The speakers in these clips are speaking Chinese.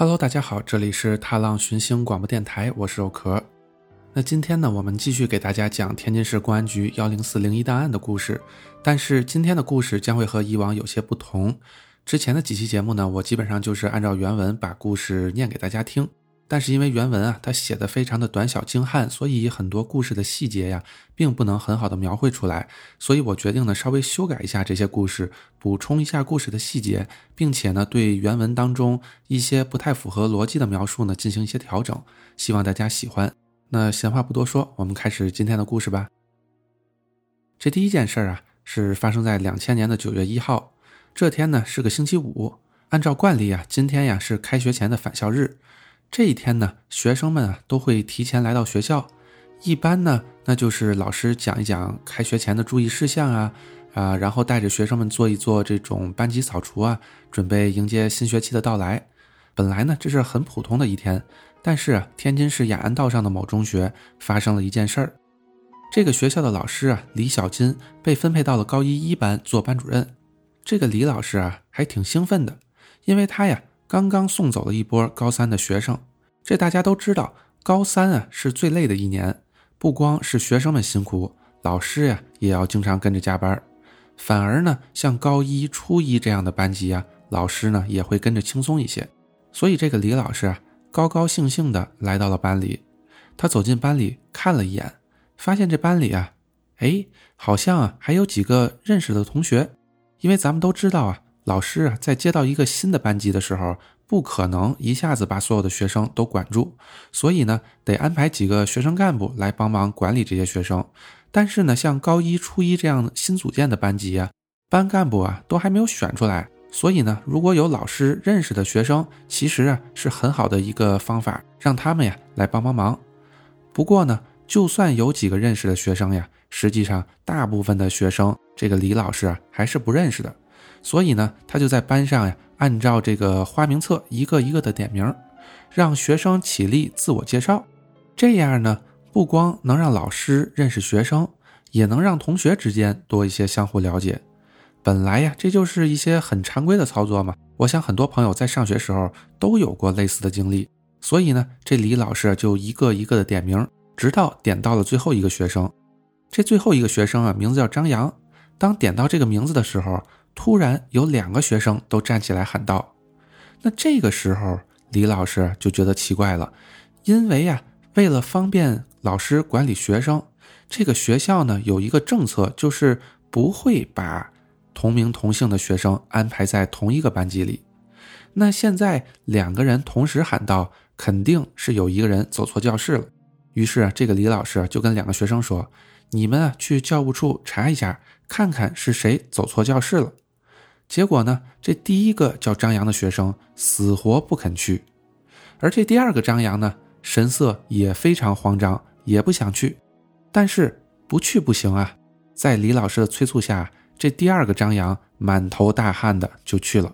Hello，大家好，这里是踏浪寻星广播电台，我是肉壳。那今天呢，我们继续给大家讲天津市公安局幺零四零一档案的故事。但是今天的故事将会和以往有些不同。之前的几期节目呢，我基本上就是按照原文把故事念给大家听。但是因为原文啊，它写的非常的短小精悍，所以很多故事的细节呀，并不能很好的描绘出来。所以我决定呢，稍微修改一下这些故事，补充一下故事的细节，并且呢，对原文当中一些不太符合逻辑的描述呢，进行一些调整。希望大家喜欢。那闲话不多说，我们开始今天的故事吧。这第一件事儿啊，是发生在两千年的九月一号，这天呢是个星期五。按照惯例啊，今天呀是开学前的返校日。这一天呢，学生们啊都会提前来到学校，一般呢，那就是老师讲一讲开学前的注意事项啊，啊，然后带着学生们做一做这种班级扫除啊，准备迎接新学期的到来。本来呢，这是很普通的一天，但是天津市雅安道上的某中学发生了一件事儿，这个学校的老师啊，李小金被分配到了高一一班做班主任。这个李老师啊，还挺兴奋的，因为他呀。刚刚送走了一波高三的学生，这大家都知道，高三啊是最累的一年，不光是学生们辛苦，老师呀也要经常跟着加班。反而呢，像高一、初一这样的班级啊，老师呢也会跟着轻松一些。所以这个李老师啊，高高兴兴的来到了班里。他走进班里看了一眼，发现这班里啊，哎，好像啊还有几个认识的同学，因为咱们都知道啊。老师啊，在接到一个新的班级的时候，不可能一下子把所有的学生都管住，所以呢，得安排几个学生干部来帮忙管理这些学生。但是呢，像高一、初一这样新组建的班级啊，班干部啊都还没有选出来，所以呢，如果有老师认识的学生，其实啊是很好的一个方法，让他们呀来帮帮忙。不过呢，就算有几个认识的学生呀，实际上大部分的学生，这个李老师啊还是不认识的。所以呢，他就在班上呀，按照这个花名册一个一个的点名，让学生起立自我介绍。这样呢，不光能让老师认识学生，也能让同学之间多一些相互了解。本来呀，这就是一些很常规的操作嘛。我想很多朋友在上学时候都有过类似的经历。所以呢，这李老师就一个一个的点名，直到点到了最后一个学生。这最后一个学生啊，名字叫张扬。当点到这个名字的时候。突然有两个学生都站起来喊道：“那这个时候，李老师就觉得奇怪了，因为呀，为了方便老师管理学生，这个学校呢有一个政策，就是不会把同名同姓的学生安排在同一个班级里。那现在两个人同时喊道，肯定是有一个人走错教室了。于是这个李老师就跟两个学生说：‘你们啊，去教务处查一下，看看是谁走错教室了。’”结果呢？这第一个叫张扬的学生死活不肯去，而这第二个张扬呢，神色也非常慌张，也不想去。但是不去不行啊！在李老师的催促下，这第二个张扬满头大汗的就去了。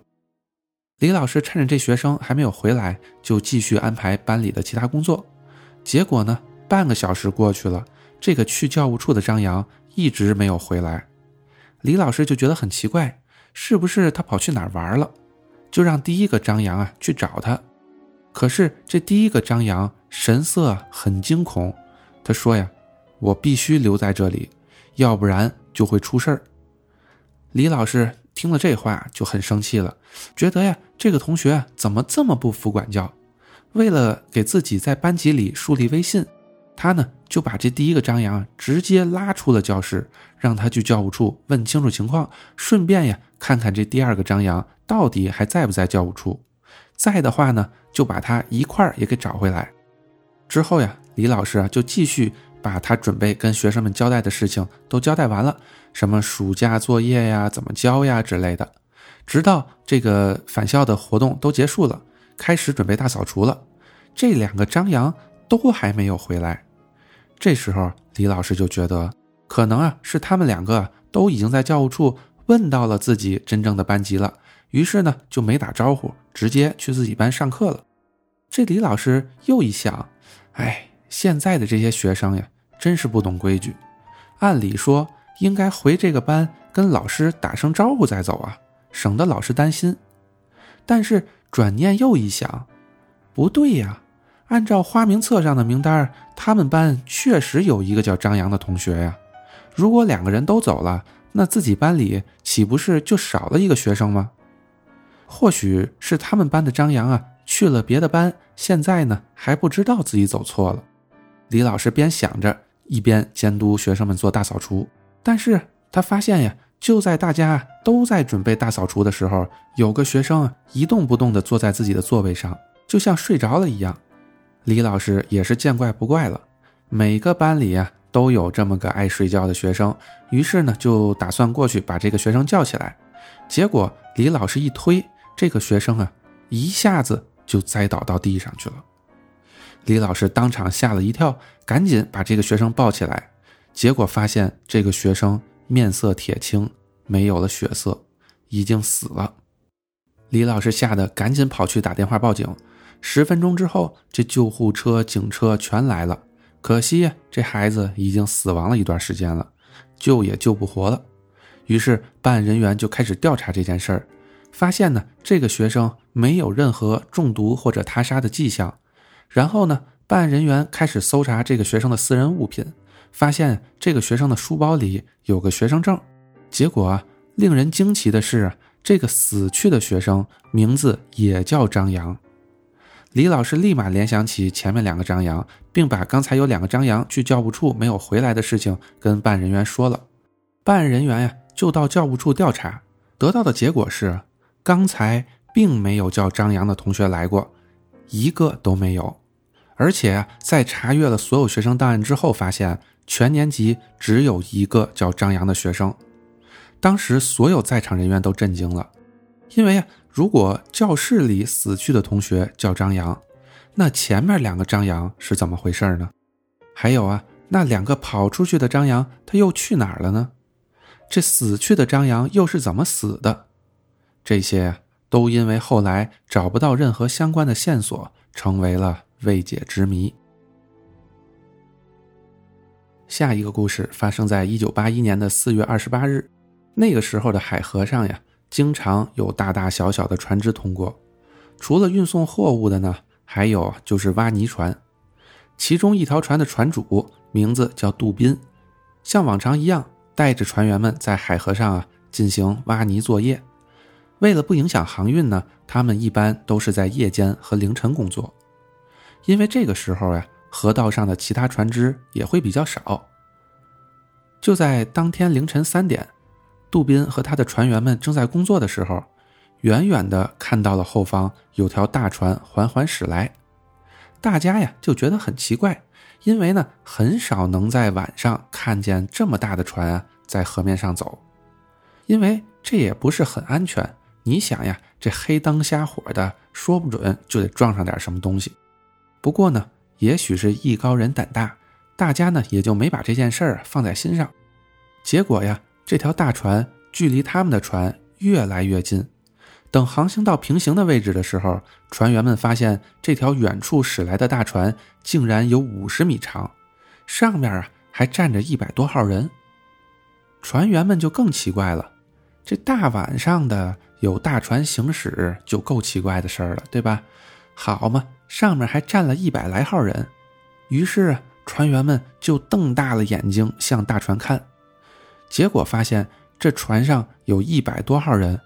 李老师趁着这学生还没有回来，就继续安排班里的其他工作。结果呢，半个小时过去了，这个去教务处的张扬一直没有回来。李老师就觉得很奇怪。是不是他跑去哪玩了？就让第一个张扬啊去找他。可是这第一个张扬神色很惊恐，他说呀：“我必须留在这里，要不然就会出事儿。”李老师听了这话就很生气了，觉得呀这个同学怎么这么不服管教？为了给自己在班级里树立威信。他呢就把这第一个张扬直接拉出了教室，让他去教务处问清楚情况，顺便呀看看这第二个张扬到底还在不在教务处。在的话呢，就把他一块儿也给找回来。之后呀，李老师啊就继续把他准备跟学生们交代的事情都交代完了，什么暑假作业呀、怎么交呀之类的，直到这个返校的活动都结束了，开始准备大扫除了，这两个张扬都还没有回来。这时候，李老师就觉得可能啊是他们两个都已经在教务处问到了自己真正的班级了，于是呢就没打招呼，直接去自己班上课了。这李老师又一想，哎，现在的这些学生呀，真是不懂规矩。按理说应该回这个班跟老师打声招呼再走啊，省得老师担心。但是转念又一想，不对呀，按照花名册上的名单，他们班确实有一个叫张扬的同学呀。如果两个人都走了，那自己班里岂不是就少了一个学生吗？或许是他们班的张扬啊去了别的班，现在呢还不知道自己走错了。李老师边想着，一边监督学生们做大扫除。但是他发现呀，就在大家都在准备大扫除的时候，有个学生一动不动地坐在自己的座位上，就像睡着了一样。李老师也是见怪不怪了，每个班里啊。都有这么个爱睡觉的学生，于是呢就打算过去把这个学生叫起来。结果李老师一推，这个学生啊一下子就栽倒到地上去了。李老师当场吓了一跳，赶紧把这个学生抱起来。结果发现这个学生面色铁青，没有了血色，已经死了。李老师吓得赶紧跑去打电话报警。十分钟之后，这救护车、警车全来了。可惜呀，这孩子已经死亡了一段时间了，救也救不活了。于是办案人员就开始调查这件事儿，发现呢，这个学生没有任何中毒或者他杀的迹象。然后呢，办案人员开始搜查这个学生的私人物品，发现这个学生的书包里有个学生证。结果啊，令人惊奇的是，这个死去的学生名字也叫张扬。李老师立马联想起前面两个张扬，并把刚才有两个张扬去教务处没有回来的事情跟办案人员说了。办案人员呀，就到教务处调查，得到的结果是，刚才并没有叫张扬的同学来过，一个都没有。而且在查阅了所有学生档案之后，发现全年级只有一个叫张扬的学生。当时所有在场人员都震惊了，因为呀。如果教室里死去的同学叫张扬，那前面两个张扬是怎么回事呢？还有啊，那两个跑出去的张扬他又去哪儿了呢？这死去的张扬又是怎么死的？这些都因为后来找不到任何相关的线索，成为了未解之谜。下一个故事发生在一九八一年的四月二十八日，那个时候的海河上呀。经常有大大小小的船只通过，除了运送货物的呢，还有就是挖泥船。其中一条船的船主名字叫杜宾，像往常一样带着船员们在海河上啊进行挖泥作业。为了不影响航运呢，他们一般都是在夜间和凌晨工作，因为这个时候呀，河道上的其他船只也会比较少。就在当天凌晨三点。杜宾和他的船员们正在工作的时候，远远的看到了后方有条大船缓缓驶来。大家呀就觉得很奇怪，因为呢很少能在晚上看见这么大的船啊在河面上走，因为这也不是很安全。你想呀，这黑灯瞎火的，说不准就得撞上点什么东西。不过呢，也许是艺高人胆大，大家呢也就没把这件事儿放在心上。结果呀。这条大船距离他们的船越来越近，等航行到平行的位置的时候，船员们发现这条远处驶来的大船竟然有五十米长，上面啊还站着一百多号人。船员们就更奇怪了，这大晚上的有大船行驶就够奇怪的事儿了，对吧？好嘛，上面还站了一百来号人，于是船员们就瞪大了眼睛向大船看。结果发现这船上有一百多号人。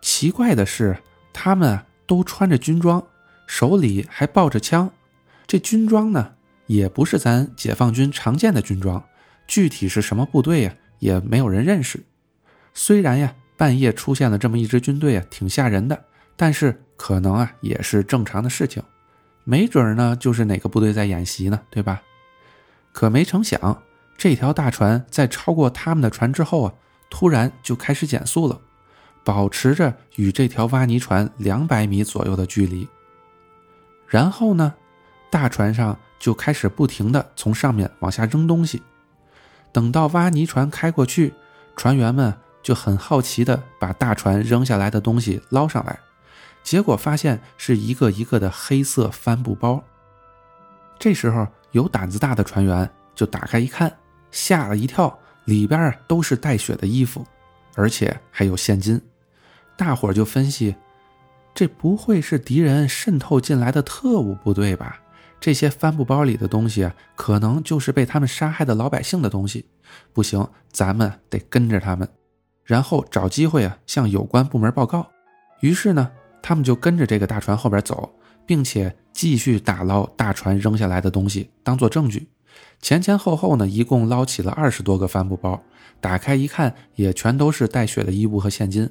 奇怪的是，他们都穿着军装，手里还抱着枪。这军装呢，也不是咱解放军常见的军装，具体是什么部队呀，也没有人认识。虽然呀，半夜出现了这么一支军队啊，挺吓人的，但是可能啊，也是正常的事情。没准呢，就是哪个部队在演习呢，对吧？可没成想。这条大船在超过他们的船之后啊，突然就开始减速了，保持着与这条挖泥船两百米左右的距离。然后呢，大船上就开始不停的从上面往下扔东西。等到挖泥船开过去，船员们就很好奇的把大船扔下来的东西捞上来，结果发现是一个一个的黑色帆布包。这时候有胆子大的船员就打开一看。吓了一跳，里边都是带血的衣服，而且还有现金。大伙儿就分析，这不会是敌人渗透进来的特务部队吧？这些帆布包里的东西，可能就是被他们杀害的老百姓的东西。不行，咱们得跟着他们，然后找机会啊，向有关部门报告。于是呢，他们就跟着这个大船后边走，并且继续打捞大船扔下来的东西，当做证据。前前后后呢，一共捞起了二十多个帆布包，打开一看，也全都是带血的衣物和现金。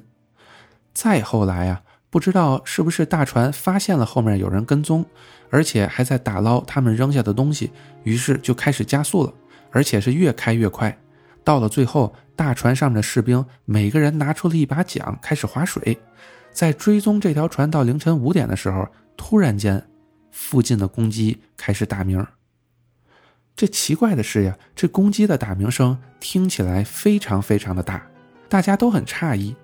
再后来呀，不知道是不是大船发现了后面有人跟踪，而且还在打捞他们扔下的东西，于是就开始加速了，而且是越开越快。到了最后，大船上面的士兵每个人拿出了一把桨，开始划水。在追踪这条船到凌晨五点的时候，突然间，附近的公鸡开始打鸣。这奇怪的是呀，这公鸡的打鸣声听起来非常非常的大，大家都很诧异。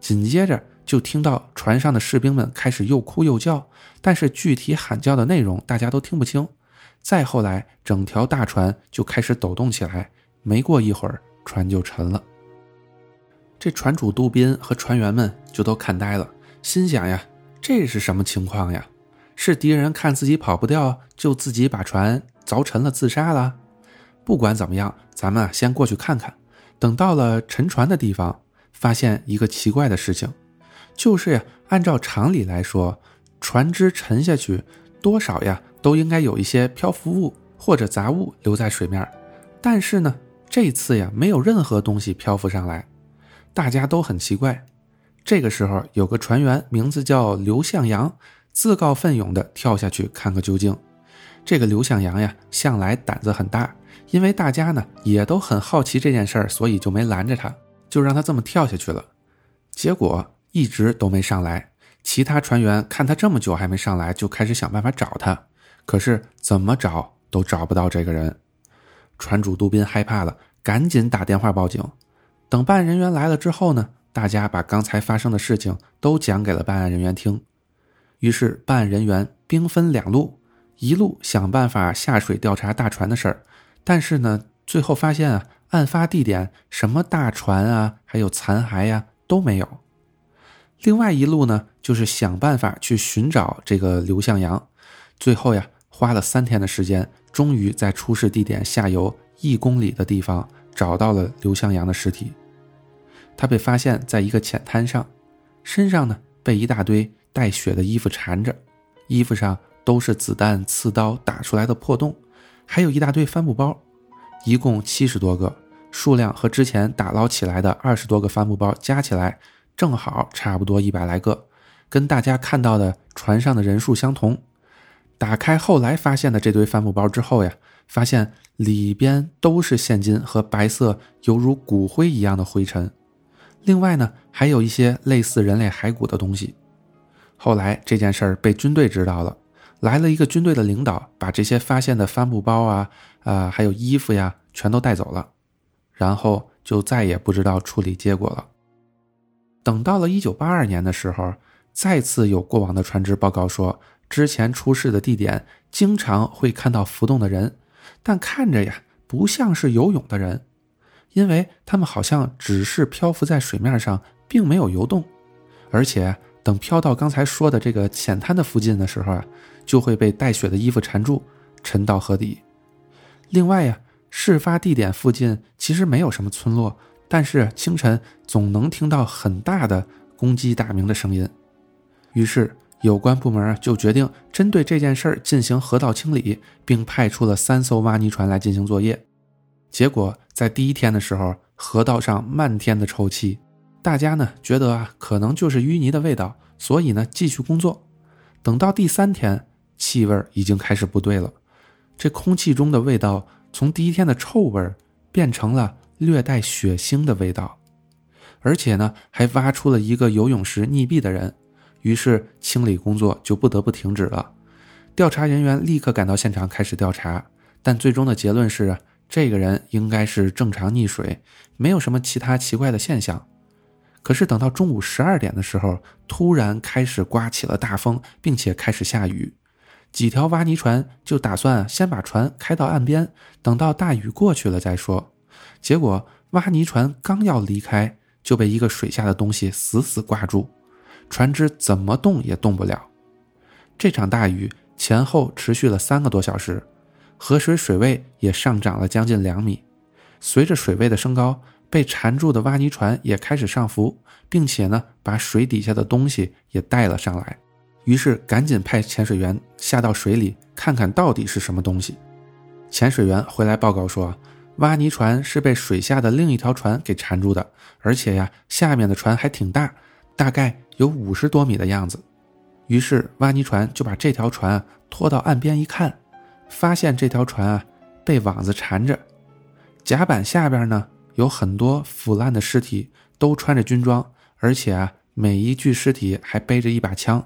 紧接着就听到船上的士兵们开始又哭又叫，但是具体喊叫的内容大家都听不清。再后来，整条大船就开始抖动起来，没过一会儿，船就沉了。这船主杜宾和船员们就都看呆了，心想呀，这是什么情况呀？是敌人看自己跑不掉，就自己把船。凿沉了，自杀了。不管怎么样，咱们先过去看看。等到了沉船的地方，发现一个奇怪的事情，就是呀，按照常理来说，船只沉下去，多少呀都应该有一些漂浮物或者杂物留在水面。但是呢，这次呀，没有任何东西漂浮上来，大家都很奇怪。这个时候，有个船员名字叫刘向阳，自告奋勇地跳下去看个究竟。这个刘向阳呀，向来胆子很大，因为大家呢也都很好奇这件事儿，所以就没拦着他，就让他这么跳下去了。结果一直都没上来，其他船员看他这么久还没上来，就开始想办法找他，可是怎么找都找不到这个人。船主杜宾害怕了，赶紧打电话报警。等办案人员来了之后呢，大家把刚才发生的事情都讲给了办案人员听。于是办案人员兵分两路。一路想办法下水调查大船的事儿，但是呢，最后发现啊，案发地点什么大船啊，还有残骸呀都没有。另外一路呢，就是想办法去寻找这个刘向阳。最后呀，花了三天的时间，终于在出事地点下游一公里的地方找到了刘向阳的尸体。他被发现在一个浅滩上，身上呢被一大堆带血的衣服缠着，衣服上。都是子弹、刺刀打出来的破洞，还有一大堆帆布包，一共七十多个，数量和之前打捞起来的二十多个帆布包加起来，正好差不多一百来个，跟大家看到的船上的人数相同。打开后来发现的这堆帆布包之后呀，发现里边都是现金和白色犹如骨灰一样的灰尘，另外呢，还有一些类似人类骸骨的东西。后来这件事儿被军队知道了。来了一个军队的领导，把这些发现的帆布包啊啊，还有衣服呀，全都带走了，然后就再也不知道处理结果了。等到了一九八二年的时候，再次有过往的船只报告说，之前出事的地点经常会看到浮动的人，但看着呀不像是游泳的人，因为他们好像只是漂浮在水面上，并没有游动，而且。等飘到刚才说的这个浅滩的附近的时候啊，就会被带血的衣服缠住，沉到河底。另外呀，事发地点附近其实没有什么村落，但是清晨总能听到很大的公鸡打鸣的声音。于是有关部门就决定针对这件事儿进行河道清理，并派出了三艘挖泥船来进行作业。结果在第一天的时候，河道上漫天的臭气。大家呢觉得啊，可能就是淤泥的味道，所以呢继续工作。等到第三天，气味已经开始不对了，这空气中的味道从第一天的臭味变成了略带血腥的味道，而且呢还挖出了一个游泳时溺毙的人，于是清理工作就不得不停止了。调查人员立刻赶到现场开始调查，但最终的结论是，这个人应该是正常溺水，没有什么其他奇怪的现象。可是等到中午十二点的时候，突然开始刮起了大风，并且开始下雨。几条挖泥船就打算先把船开到岸边，等到大雨过去了再说。结果挖泥船刚要离开，就被一个水下的东西死死挂住。船只怎么动也动不了。这场大雨前后持续了三个多小时，河水水位也上涨了将近两米。随着水位的升高，被缠住的挖泥船也开始上浮，并且呢，把水底下的东西也带了上来。于是赶紧派潜水员下到水里看看到底是什么东西。潜水员回来报告说，挖泥船是被水下的另一条船给缠住的，而且呀，下面的船还挺大，大概有五十多米的样子。于是挖泥船就把这条船拖到岸边一看，发现这条船啊被网子缠着，甲板下边呢有很多腐烂的尸体，都穿着军装，而且啊每一具尸体还背着一把枪。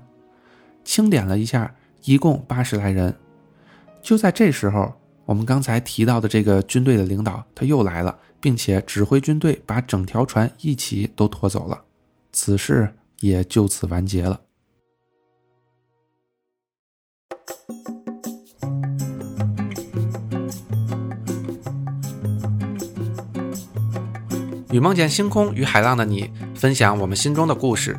清点了一下，一共八十来人。就在这时候，我们刚才提到的这个军队的领导他又来了，并且指挥军队把整条船一起都拖走了。此事也就此完结了。与梦见星空与海浪的你，分享我们心中的故事。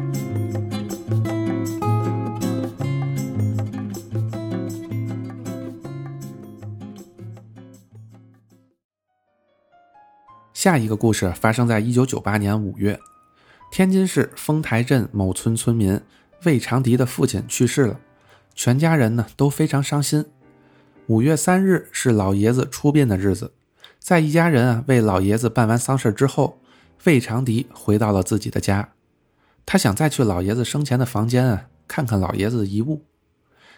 下一个故事发生在一九九八年五月，天津市丰台镇某村村民魏长迪的父亲去世了，全家人呢都非常伤心。五月三日是老爷子出殡的日子，在一家人啊为老爷子办完丧事之后，魏长迪回到了自己的家，他想再去老爷子生前的房间啊看看老爷子的遗物，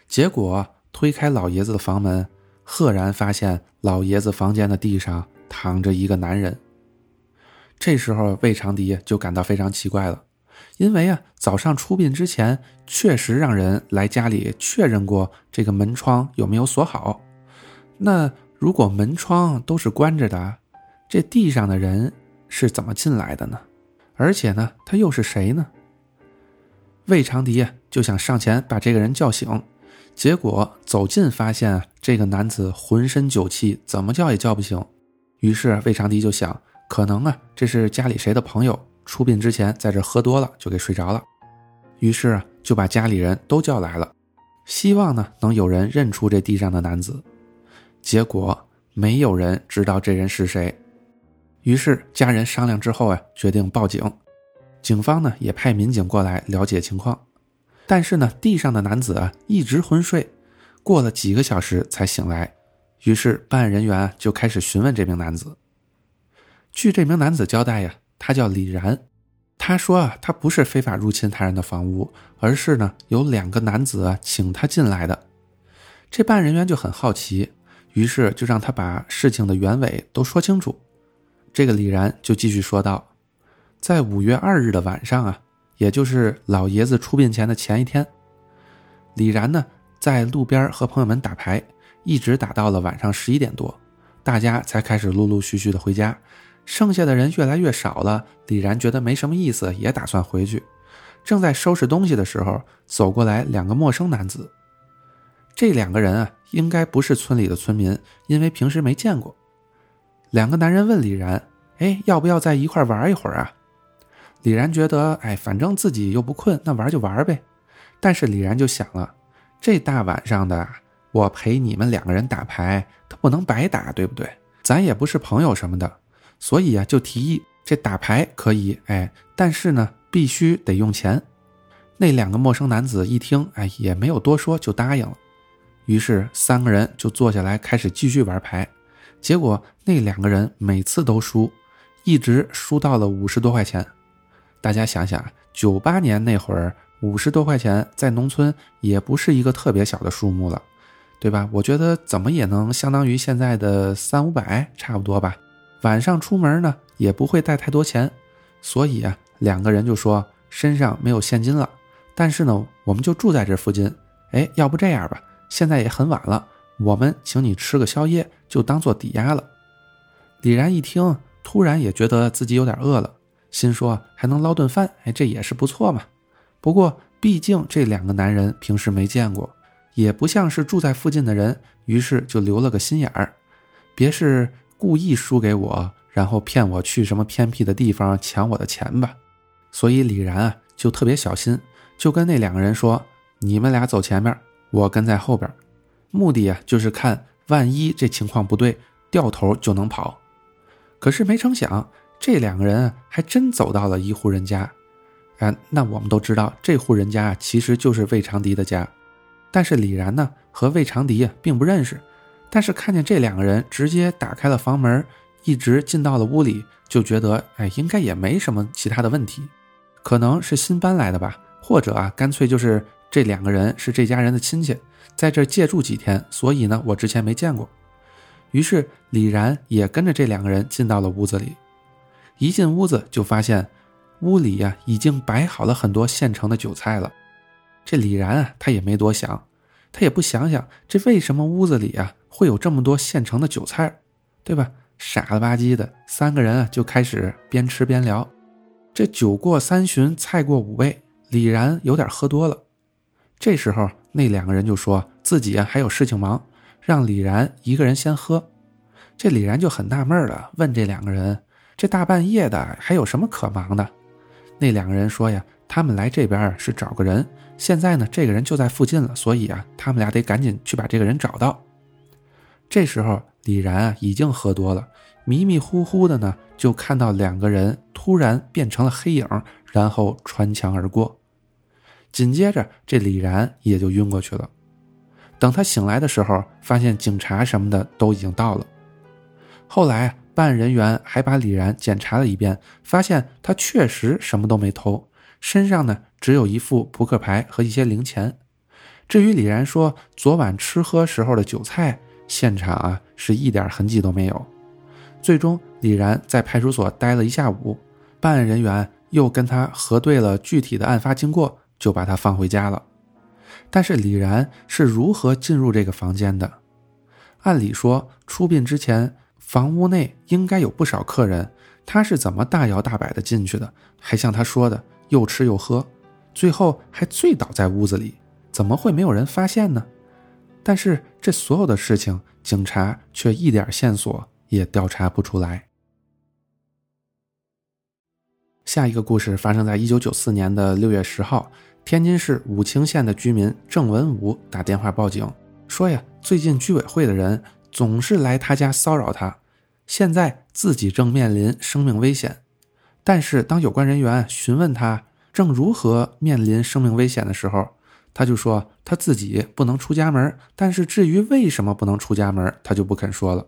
结果推开老爷子的房门，赫然发现老爷子房间的地上躺着一个男人。这时候，魏长迪就感到非常奇怪了，因为啊，早上出殡之前确实让人来家里确认过这个门窗有没有锁好。那如果门窗都是关着的，这地上的人是怎么进来的呢？而且呢，他又是谁呢？魏长迪就想上前把这个人叫醒，结果走近发现这个男子浑身酒气，怎么叫也叫不醒。于是魏长迪就想。可能啊，这是家里谁的朋友出殡之前在这喝多了就给睡着了，于是啊就把家里人都叫来了，希望呢能有人认出这地上的男子。结果没有人知道这人是谁，于是家人商量之后啊决定报警，警方呢也派民警过来了解情况，但是呢地上的男子啊一直昏睡，过了几个小时才醒来，于是办案人员就开始询问这名男子。据这名男子交代呀，他叫李然。他说啊，他不是非法入侵他人的房屋，而是呢有两个男子请他进来的。这办案人员就很好奇，于是就让他把事情的原委都说清楚。这个李然就继续说道，在五月二日的晚上啊，也就是老爷子出殡前的前一天，李然呢在路边和朋友们打牌，一直打到了晚上十一点多，大家才开始陆陆续续的回家。剩下的人越来越少了，李然觉得没什么意思，也打算回去。正在收拾东西的时候，走过来两个陌生男子。这两个人啊，应该不是村里的村民，因为平时没见过。两个男人问李然：“哎，要不要在一块玩一会儿啊？”李然觉得：“哎，反正自己又不困，那玩就玩呗。”但是李然就想了：这大晚上的，我陪你们两个人打牌，他不能白打，对不对？咱也不是朋友什么的。所以啊，就提议这打牌可以，哎，但是呢，必须得用钱。那两个陌生男子一听，哎，也没有多说，就答应了。于是三个人就坐下来开始继续玩牌。结果那两个人每次都输，一直输到了五十多块钱。大家想想，九八年那会儿，五十多块钱在农村也不是一个特别小的数目了，对吧？我觉得怎么也能相当于现在的三五百，差不多吧。晚上出门呢也不会带太多钱，所以啊两个人就说身上没有现金了，但是呢我们就住在这附近，哎，要不这样吧，现在也很晚了，我们请你吃个宵夜，就当做抵押了。”李然一听，突然也觉得自己有点饿了，心说还能捞顿饭，哎，这也是不错嘛。不过毕竟这两个男人平时没见过，也不像是住在附近的人，于是就留了个心眼儿，别是故意输给我，然后骗我去什么偏僻的地方抢我的钱吧。所以李然啊就特别小心，就跟那两个人说：“你们俩走前面。”我跟在后边，目的啊就是看万一这情况不对，掉头就能跑。可是没成想，这两个人还真走到了一户人家。啊，那我们都知道这户人家其实就是魏长迪的家。但是李然呢和魏长迪并不认识，但是看见这两个人直接打开了房门，一直进到了屋里，就觉得哎，应该也没什么其他的问题，可能是新搬来的吧，或者啊，干脆就是。这两个人是这家人的亲戚，在这借住几天，所以呢，我之前没见过。于是李然也跟着这两个人进到了屋子里。一进屋子就发现，屋里呀已经摆好了很多现成的酒菜了。这李然啊，他也没多想，他也不想想这为什么屋子里啊会有这么多现成的酒菜，对吧？傻了吧唧的，三个人啊就开始边吃边聊。这酒过三巡，菜过五味，李然有点喝多了。这时候，那两个人就说自己啊还有事情忙，让李然一个人先喝。这李然就很纳闷了，问这两个人：“这大半夜的还有什么可忙的？”那两个人说：“呀，他们来这边是找个人，现在呢这个人就在附近了，所以啊他们俩得赶紧去把这个人找到。”这时候，李然啊已经喝多了，迷迷糊糊的呢就看到两个人突然变成了黑影，然后穿墙而过。紧接着，这李然也就晕过去了。等他醒来的时候，发现警察什么的都已经到了。后来，办案人员还把李然检查了一遍，发现他确实什么都没偷，身上呢只有一副扑克牌和一些零钱。至于李然说昨晚吃喝时候的酒菜，现场啊是一点痕迹都没有。最终，李然在派出所待了一下午，办案人员又跟他核对了具体的案发经过。就把他放回家了，但是李然是如何进入这个房间的？按理说出殡之前，房屋内应该有不少客人，他是怎么大摇大摆的进去的？还像他说的又吃又喝，最后还醉倒在屋子里，怎么会没有人发现呢？但是这所有的事情，警察却一点线索也调查不出来。下一个故事发生在一九九四年的六月十号。天津市武清县的居民郑文武打电话报警，说呀，最近居委会的人总是来他家骚扰他，现在自己正面临生命危险。但是当有关人员询问他正如何面临生命危险的时候，他就说他自己不能出家门，但是至于为什么不能出家门，他就不肯说了。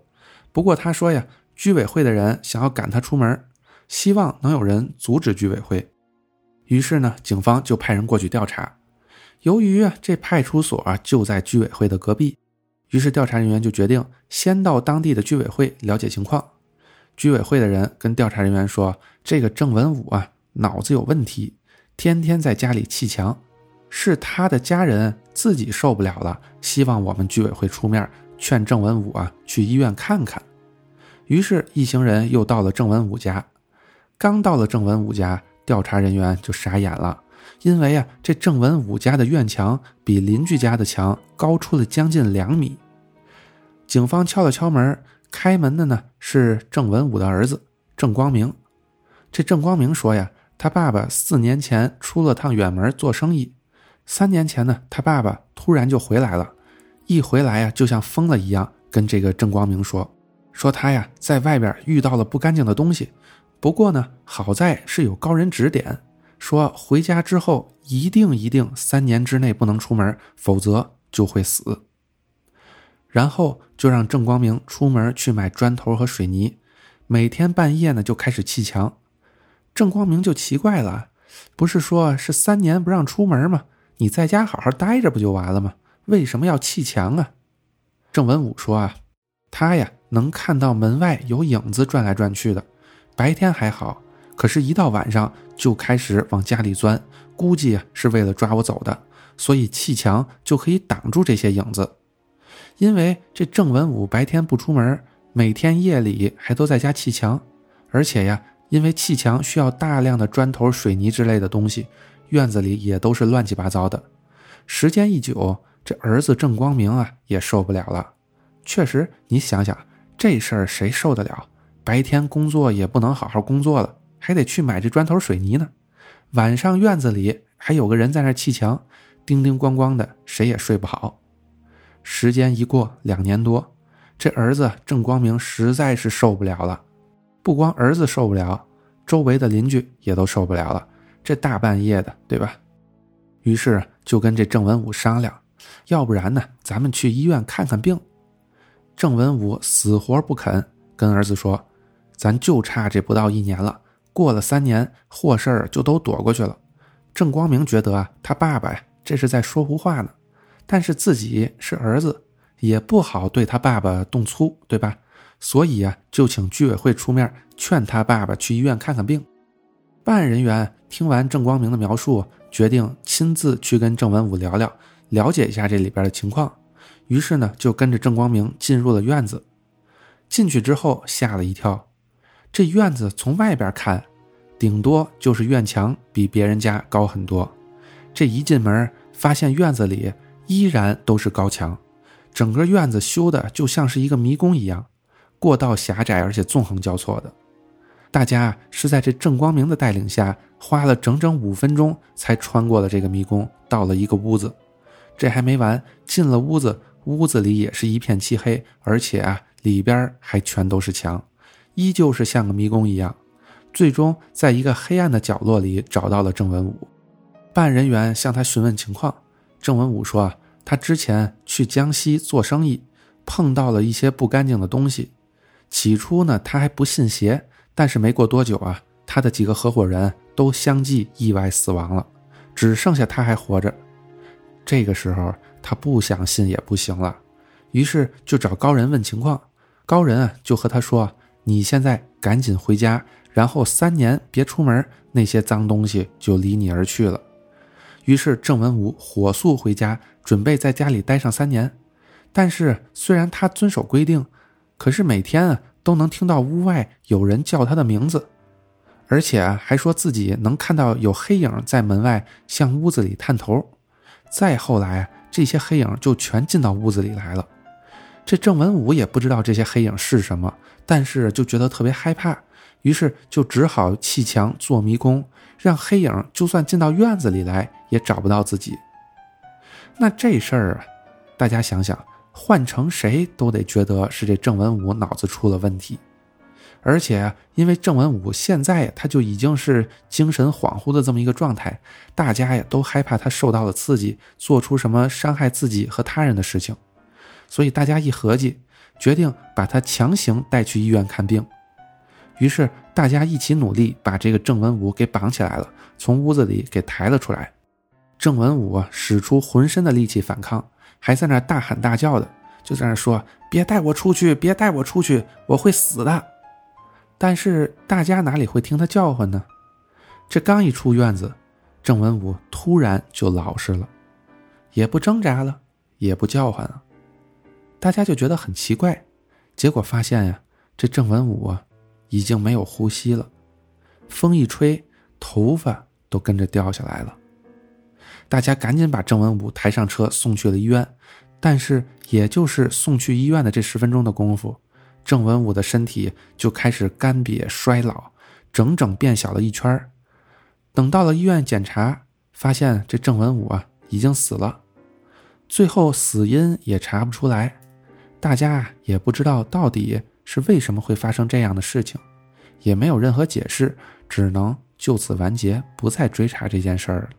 不过他说呀，居委会的人想要赶他出门，希望能有人阻止居委会。于是呢，警方就派人过去调查。由于啊，这派出所啊就在居委会的隔壁，于是调查人员就决定先到当地的居委会了解情况。居委会的人跟调查人员说：“这个郑文武啊，脑子有问题，天天在家里砌墙，是他的家人自己受不了了，希望我们居委会出面劝郑文武啊去医院看看。”于是，一行人又到了郑文武家。刚到了郑文武家。调查人员就傻眼了，因为啊，这郑文武家的院墙比邻居家的墙高出了将近两米。警方敲了敲门，开门的呢是郑文武的儿子郑光明。这郑光明说呀，他爸爸四年前出了趟远门做生意，三年前呢，他爸爸突然就回来了，一回来呀，就像疯了一样，跟这个郑光明说，说他呀在外边遇到了不干净的东西。不过呢，好在是有高人指点，说回家之后一定一定三年之内不能出门，否则就会死。然后就让郑光明出门去买砖头和水泥，每天半夜呢就开始砌墙。郑光明就奇怪了，不是说是三年不让出门吗？你在家好好待着不就完了吗？为什么要砌墙啊？郑文武说啊，他呀能看到门外有影子转来转去的。白天还好，可是，一到晚上就开始往家里钻，估计是为了抓我走的，所以砌墙就可以挡住这些影子。因为这郑文武白天不出门，每天夜里还都在家砌墙，而且呀，因为砌墙需要大量的砖头、水泥之类的东西，院子里也都是乱七八糟的。时间一久，这儿子郑光明啊也受不了了。确实，你想想这事儿谁受得了？白天工作也不能好好工作了，还得去买这砖头水泥呢。晚上院子里还有个人在那砌墙，叮叮咣咣的，谁也睡不好。时间一过，两年多，这儿子郑光明实在是受不了了。不光儿子受不了，周围的邻居也都受不了了。这大半夜的，对吧？于是就跟这郑文武商量，要不然呢，咱们去医院看看病。郑文武死活不肯，跟儿子说：“咱就差这不到一年了，过了三年，祸事儿就都躲过去了。”郑光明觉得啊，他爸爸呀，这是在说胡话呢。但是自己是儿子，也不好对他爸爸动粗，对吧？所以啊，就请居委会出面劝他爸爸去医院看看病。办案人员听完郑光明的描述，决定亲自去跟郑文武聊聊，了解一下这里边的情况。于是呢，就跟着郑光明进入了院子。进去之后吓了一跳，这院子从外边看，顶多就是院墙比别人家高很多。这一进门，发现院子里。依然都是高墙，整个院子修的就像是一个迷宫一样，过道狭窄而且纵横交错的。大家是在这郑光明的带领下，花了整整五分钟才穿过了这个迷宫，到了一个屋子。这还没完，进了屋子，屋子里也是一片漆黑，而且啊，里边还全都是墙，依旧是像个迷宫一样。最终，在一个黑暗的角落里找到了郑文武，办案人员向他询问情况。郑文武说：“啊，他之前去江西做生意，碰到了一些不干净的东西。起初呢，他还不信邪，但是没过多久啊，他的几个合伙人都相继意外死亡了，只剩下他还活着。这个时候，他不想信也不行了，于是就找高人问情况。高人啊，就和他说：‘你现在赶紧回家，然后三年别出门，那些脏东西就离你而去了。’”于是郑文武火速回家，准备在家里待上三年。但是虽然他遵守规定，可是每天啊都能听到屋外有人叫他的名字，而且还说自己能看到有黑影在门外向屋子里探头。再后来，这些黑影就全进到屋子里来了。这郑文武也不知道这些黑影是什么，但是就觉得特别害怕，于是就只好砌墙做迷宫。让黑影就算进到院子里来，也找不到自己。那这事儿啊，大家想想，换成谁都得觉得是这郑文武脑子出了问题。而且，因为郑文武现在他就已经是精神恍惚的这么一个状态，大家呀都害怕他受到了刺激，做出什么伤害自己和他人的事情。所以大家一合计，决定把他强行带去医院看病。于是大家一起努力，把这个郑文武给绑起来了，从屋子里给抬了出来。郑文武，使出浑身的力气反抗，还在那大喊大叫的，就在那说：“别带我出去，别带我出去，我会死的。”但是大家哪里会听他叫唤呢？这刚一出院子，郑文武突然就老实了，也不挣扎了，也不叫唤了。大家就觉得很奇怪，结果发现呀，这郑文武啊。已经没有呼吸了，风一吹，头发都跟着掉下来了。大家赶紧把郑文武抬上车，送去了医院。但是，也就是送去医院的这十分钟的功夫，郑文武的身体就开始干瘪衰老，整整变小了一圈。等到了医院检查，发现这郑文武啊已经死了，最后死因也查不出来，大家也不知道到底。是为什么会发生这样的事情，也没有任何解释，只能就此完结，不再追查这件事儿了。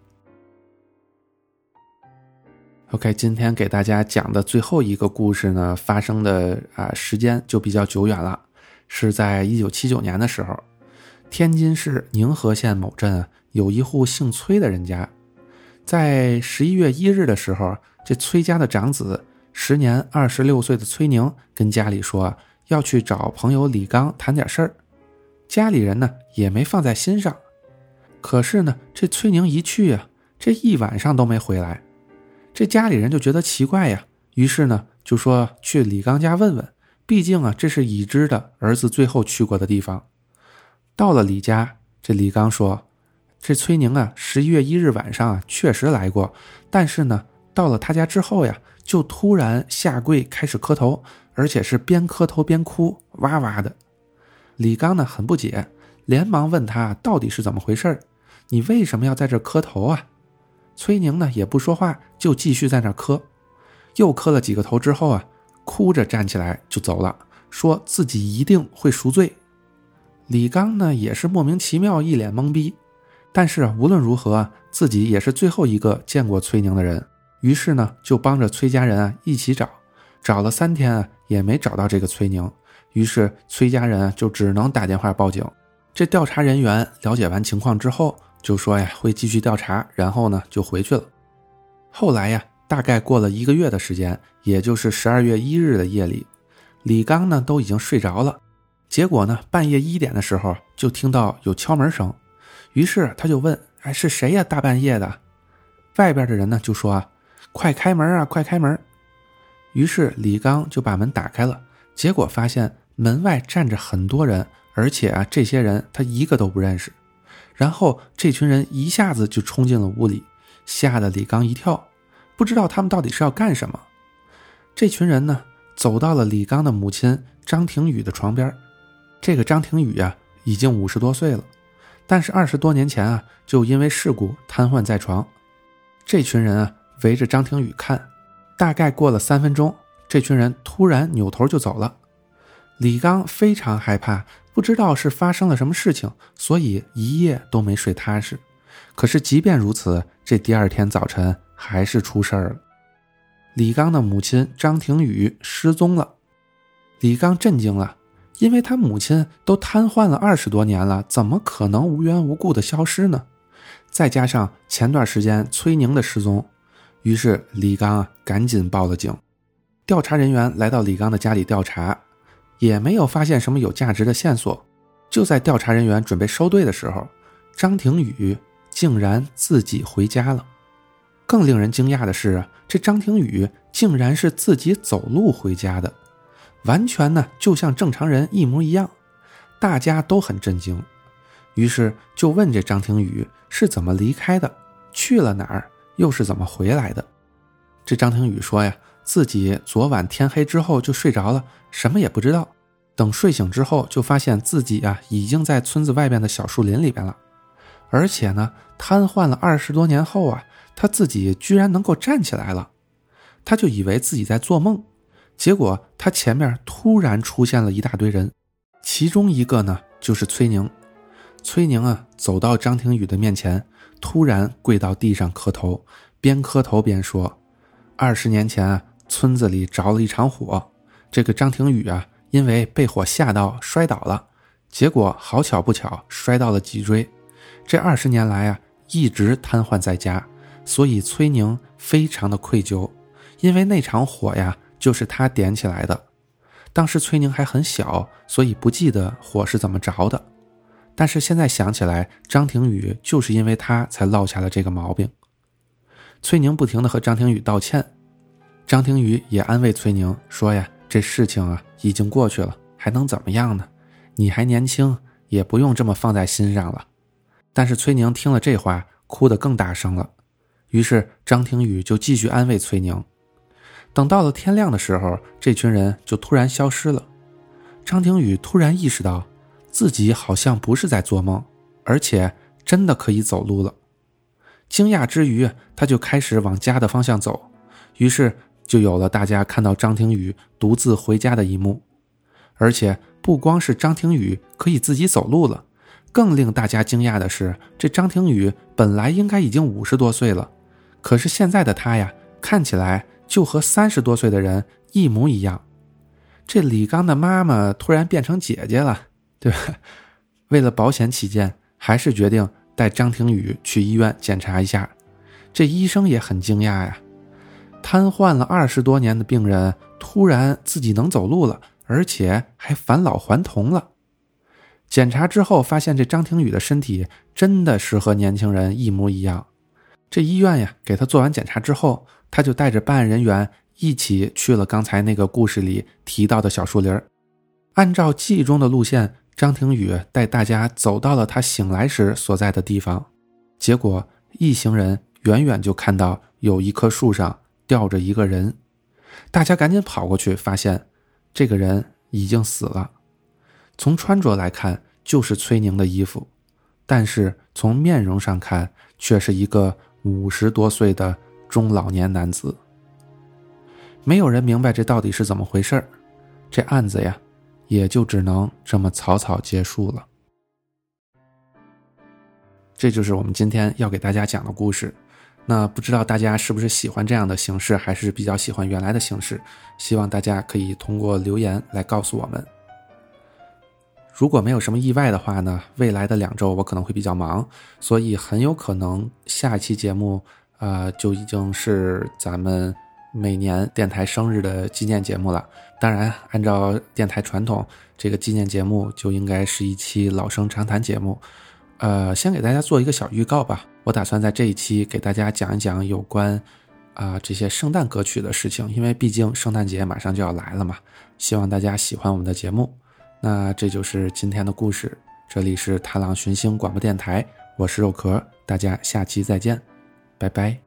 OK，今天给大家讲的最后一个故事呢，发生的啊时间就比较久远了，是在一九七九年的时候，天津市宁河县某镇有一户姓崔的人家，在十一月一日的时候，这崔家的长子，时年二十六岁的崔宁，跟家里说。要去找朋友李刚谈点事儿，家里人呢也没放在心上。可是呢，这崔宁一去啊，这一晚上都没回来，这家里人就觉得奇怪呀。于是呢，就说去李刚家问问，毕竟啊，这是已知的儿子最后去过的地方。到了李家，这李刚说：“这崔宁啊，十一月一日晚上啊，确实来过，但是呢，到了他家之后呀，就突然下跪开始磕头，而且是边磕头边哭，哇哇的。”李刚呢很不解，连忙问他到底是怎么回事你为什么要在这磕头啊？崔宁呢也不说话，就继续在那磕。又磕了几个头之后啊，哭着站起来就走了，说自己一定会赎罪。李刚呢也是莫名其妙，一脸懵逼。但是无论如何，自己也是最后一个见过崔宁的人，于是呢就帮着崔家人啊一起找，找了三天啊也没找到这个崔宁，于是崔家人就只能打电话报警。这调查人员了解完情况之后，就说呀会继续调查，然后呢就回去了。后来呀，大概过了一个月的时间，也就是十二月一日的夜里，李刚呢都已经睡着了。结果呢，半夜一点的时候就听到有敲门声，于是他就问：“哎，是谁呀？大半夜的？”外边的人呢就说：“啊，快开门啊，快开门！”于是李刚就把门打开了，结果发现门外站着很多人，而且啊，这些人他一个都不认识。然后这群人一下子就冲进了屋里，吓得李刚一跳，不知道他们到底是要干什么。这群人呢，走到了李刚的母亲张廷宇的床边。这个张廷宇啊，已经五十多岁了，但是二十多年前啊，就因为事故瘫痪在床。这群人啊，围着张廷宇看，大概过了三分钟，这群人突然扭头就走了。李刚非常害怕，不知道是发生了什么事情，所以一夜都没睡踏实。可是即便如此，这第二天早晨还是出事儿了。李刚的母亲张廷宇失踪了，李刚震惊了。因为他母亲都瘫痪了二十多年了，怎么可能无缘无故的消失呢？再加上前段时间崔宁的失踪，于是李刚啊赶紧报了警。调查人员来到李刚的家里调查，也没有发现什么有价值的线索。就在调查人员准备收队的时候，张廷宇竟然自己回家了。更令人惊讶的是，这张廷宇竟然是自己走路回家的。完全呢，就像正常人一模一样，大家都很震惊，于是就问这张廷宇是怎么离开的，去了哪儿，又是怎么回来的。这张廷宇说呀，自己昨晚天黑之后就睡着了，什么也不知道。等睡醒之后，就发现自己啊已经在村子外边的小树林里边了，而且呢，瘫痪了二十多年后啊，他自己居然能够站起来了，他就以为自己在做梦。结果他前面突然出现了一大堆人，其中一个呢就是崔宁。崔宁啊走到张廷宇的面前，突然跪到地上磕头，边磕头边说：“二十年前啊，村子里着了一场火，这个张廷宇啊因为被火吓到摔倒了，结果好巧不巧摔到了脊椎，这二十年来啊一直瘫痪在家，所以崔宁非常的愧疚，因为那场火呀。”就是他点起来的，当时崔宁还很小，所以不记得火是怎么着的。但是现在想起来，张廷宇就是因为他才落下了这个毛病。崔宁不停地和张廷宇道歉，张廷宇也安慰崔宁说：“呀，这事情啊已经过去了，还能怎么样呢？你还年轻，也不用这么放在心上了。”但是崔宁听了这话，哭得更大声了。于是张廷宇就继续安慰崔宁。等到了天亮的时候，这群人就突然消失了。张廷宇突然意识到，自己好像不是在做梦，而且真的可以走路了。惊讶之余，他就开始往家的方向走。于是就有了大家看到张廷宇独自回家的一幕。而且不光是张廷宇可以自己走路了，更令大家惊讶的是，这张廷宇本来应该已经五十多岁了，可是现在的他呀，看起来。就和三十多岁的人一模一样，这李刚的妈妈突然变成姐姐了，对吧？为了保险起见，还是决定带张廷宇去医院检查一下。这医生也很惊讶呀，瘫痪了二十多年的病人突然自己能走路了，而且还返老还童了。检查之后发现，这张廷宇的身体真的是和年轻人一模一样。这医院呀，给他做完检查之后。他就带着办案人员一起去了刚才那个故事里提到的小树林按照记忆中的路线，张庭宇带大家走到了他醒来时所在的地方。结果一行人远远就看到有一棵树上吊着一个人，大家赶紧跑过去，发现这个人已经死了。从穿着来看，就是崔宁的衣服，但是从面容上看，却是一个五十多岁的中老年男子。没有人明白这到底是怎么回事这案子呀，也就只能这么草草结束了。这就是我们今天要给大家讲的故事。那不知道大家是不是喜欢这样的形式，还是比较喜欢原来的形式？希望大家可以通过留言来告诉我们。如果没有什么意外的话呢，未来的两周我可能会比较忙，所以很有可能下一期节目，呃，就已经是咱们。每年电台生日的纪念节目了，当然，按照电台传统，这个纪念节目就应该是一期老生常谈节目。呃，先给大家做一个小预告吧。我打算在这一期给大家讲一讲有关啊这些圣诞歌曲的事情，因为毕竟圣诞节马上就要来了嘛。希望大家喜欢我们的节目。那这就是今天的故事。这里是踏浪寻星广播电台，我是肉壳，大家下期再见，拜拜。